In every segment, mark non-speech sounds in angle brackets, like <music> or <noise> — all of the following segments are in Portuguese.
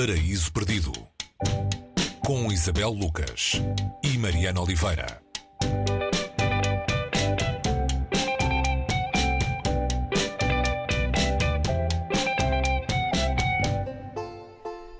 Paraíso Perdido com Isabel Lucas e Mariana Oliveira.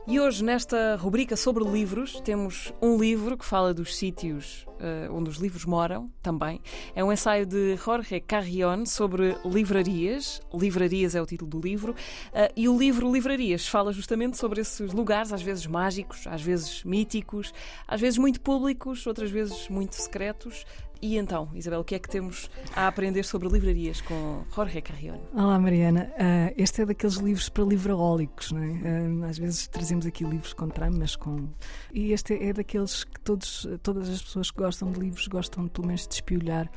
E hoje, nesta rubrica sobre livros, temos um livro que fala dos sítios uh, onde os livros moram, também. É um ensaio de Jorge Carrion sobre livrarias. Livrarias é o título do livro. Uh, e o livro Livrarias fala justamente sobre esses lugares, às vezes mágicos, às vezes míticos, às vezes muito públicos, outras vezes muito secretos, e então, Isabel, o que é que temos a aprender sobre livrarias com Jorge Carrion? Olá, Mariana. Uh, este é daqueles livros para livraólicos, não é? Uh, às vezes trazemos aqui livros com tramas, com... E este é daqueles que todos, todas as pessoas que gostam de livros gostam pelo menos de espiolhar,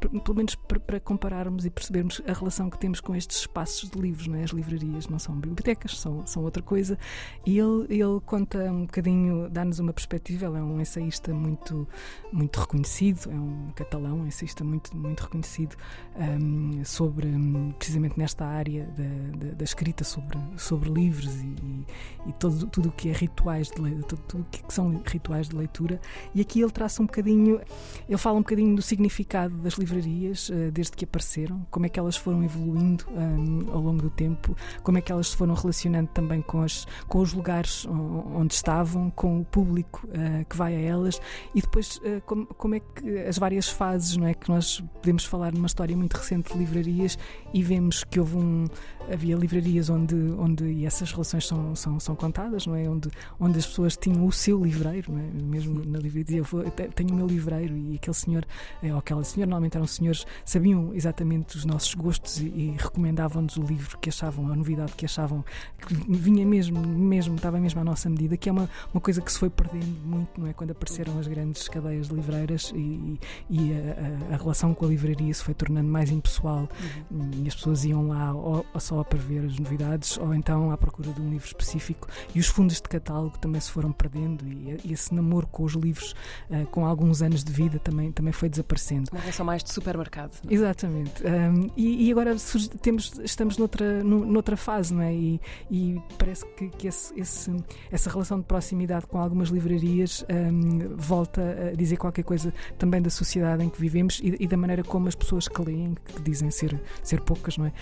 pelo menos para compararmos e percebermos a relação que temos com estes espaços de livros, não é? As livrarias não são bibliotecas, são, são outra coisa. E ele, ele conta um bocadinho, dá-nos uma perspectiva, ele é um ensaísta muito, muito reconhecido, é um catalão, um ensaísta muito, muito reconhecido, um, sobre um, precisamente nesta área da, da, da, escrita sobre, sobre livros e, e todo, tudo o que é rituais de leitura, tudo, o que são rituais de leitura. E aqui ele traça um bocadinho, ele fala um bocadinho do significado das livrarias uh, desde que apareceram, como é que elas foram evoluindo um, ao longo do tempo, como é que elas se foram relacionando também com, as, com os lugares onde estavam, com o público uh, que vai a elas e depois uh, como, como é que as várias fases, não é? Que nós podemos falar numa história muito recente de livrarias e vemos que houve um. Havia livrarias onde, onde e essas relações são, são, são contadas, não é? Onde, onde as pessoas tinham o seu livreiro, não é? Mesmo na livraria, eu tenho o meu livreiro e aquele senhor, eh, ou aquela senhora, normalmente eram senhores, sabiam exatamente os nossos gostos e, e recomendavam-nos o livro que achavam, a novidade que achavam que vinha mesmo, mesmo, estava mesmo à nossa medida, que é uma, uma coisa que se foi perdendo muito, não é? Quando apareceram as grandes cadeias de livreiras e, e e a, a, relação com a livraria se foi tornando mais impessoal uhum. e as pessoas iam lá ou, ou só para ver as novidades ou então à procura de um livro específico e os fundos de catálogo também se foram perdendo e, e esse namoro com os livros uh, com alguns anos de vida também, também foi desaparecendo. Uma relação mais de supermercado. É? Exatamente. Um, e, e, agora temos, estamos noutra, noutra fase, não é? E, e parece que, que esse, esse, essa relação de proximidade com algumas livrarias um, volta a dizer qualquer coisa também da sociedade sociedade em que vivemos e, e, da maneira como as pessoas que leem, que dizem ser, ser poucas, não é?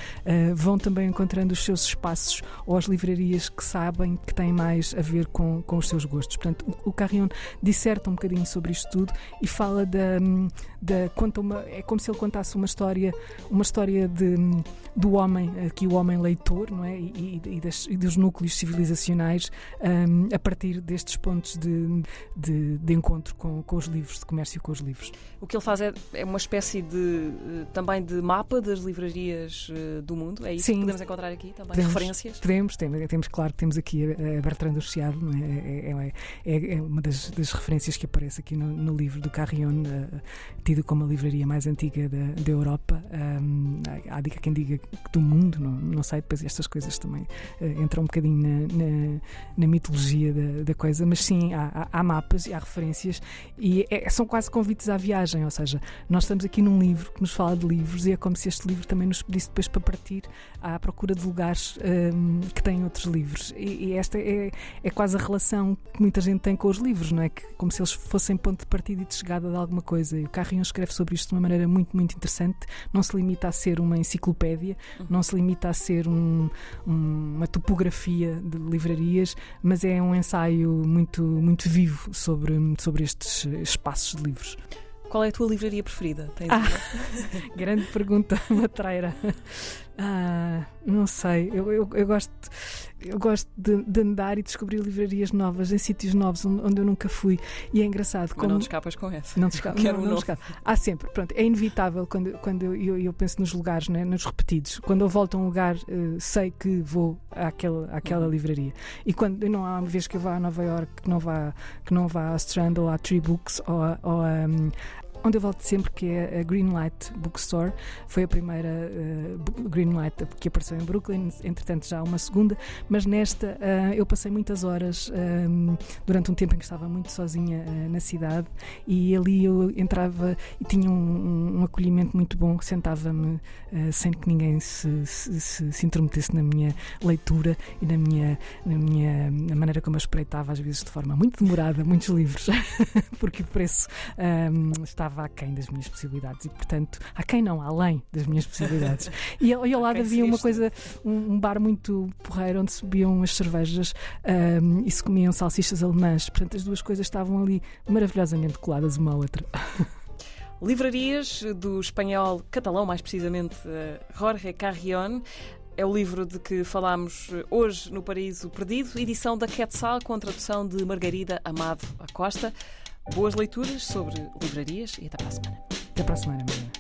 Uh, vão também encontrando os seus espaços ou as livrarias que sabem que têm mais a ver com, com os seus gostos. Portanto, o, o Carrion disserta um bocadinho sobre isto tudo e fala da. da conta uma, é como se ele contasse uma história, uma história de, do homem, aqui o homem leitor, não é? E, e, das, e dos núcleos civilizacionais um, a partir destes pontos de, de, de encontro com, com os livros, de comércio com os livros. O que ele faz é, é uma espécie de eh, também de mapa das livrarias eh, do mundo. É isso Sim. que podemos encontrar aqui também? Podemos, referências? Podemos, temos, temos, claro que temos aqui a Bertrand do Chiado, é? É, é? é, é, uma das, das, referências que aparece aqui no, no livro do Carrion, uh, tido como a livraria mais antiga da, da Europa. Há, quem diga do mundo, não, não sei, depois estas coisas também uh, entram um bocadinho na, na, na mitologia da, da, coisa, mas sim, há, há, há mapas e há referências e são quase convites à viagem ou seja, nós estamos aqui num livro que nos fala de livros e é como se este livro também nos pedisse depois para partir à procura de lugares um, que têm outros livros. E, e esta é, é, quase a relação que muita gente tem com os livros, não é? Que, como se eles fossem ponto de partida e de chegada de alguma coisa. E o Carrion escreve sobre isto de uma maneira muito, muito interessante. Não se limita a ser uma enciclopédia, uhum. não se limita a ser um, um, uma topografia de livrarias, mas é um ensaio muito, muito vivo sobre, sobre estes espaços de livros. Qual é a tua livraria preferida? Ah, <laughs> grande pergunta, matreira. Ah, não sei, eu, eu, eu gosto, eu gosto de, de, andar e descobrir livrarias novas em sítios novos onde eu nunca fui. E é engraçado. Mas como... não te escapas com essa. Não te escapas. <laughs> não, não, não Há sempre, pronto, é inevitável quando, quando eu, eu penso nos lugares, né, nos repetidos. Quando eu volto a um lugar, uh, sei que vou àquela, àquela uhum. livraria. E quando não há uma vez que eu vá a Nova York que não vá, que não vá a Strand ou a Tree Books ou a, ou a, onde eu volto sempre, que é a Greenlight Bookstore. Foi a primeira uh, Greenlight que apareceu em Brooklyn, entretanto já uma segunda, mas nesta uh, eu passei muitas horas um, durante um tempo em que estava muito sozinha uh, na cidade. E ali eu entrava e tinha um, um acolhimento muito bom, sentava-me sem que ninguém se, se, se, se, intrometesse na minha leitura e na minha, na minha na maneira como eu espreitava, às vezes de forma muito demorada, muitos livros, <laughs> porque o preço um, estava aquém das minhas possibilidades e, portanto, aquém não, além das minhas possibilidades. E, e ao <laughs> lado havia uma coisa, um, um, bar muito porreiro onde se bebiam as cervejas um, e se comiam salsichas alemãs. Portanto, as duas coisas estavam ali maravilhosamente coladas uma à outra. <laughs> Livrarias do espanhol catalão, mais precisamente eh, Jorge Carrion. É o livro de que falámos eh, hoje no Paraíso Perdido, edição da Quetzal, com a tradução de Margarida Amado Acosta. Boas leituras sobre livrarias e até para a semana. Até para a semana, Maria.